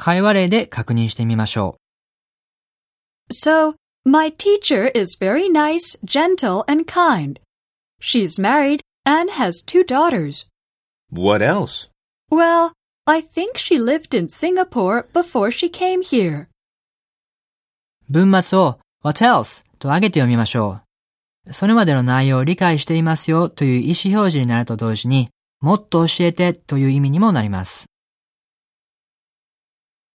会話例で確認してみましょう So, my teacher is very nice, gentle, and kind. She's married and has two daughters. What else? Well, I think she lived in Singapore before she came here. 文末を What else? と上げて読みましょう。それまでの内容を理解していますよという意思表示になると同時に、もっと教えてという意味にもなります。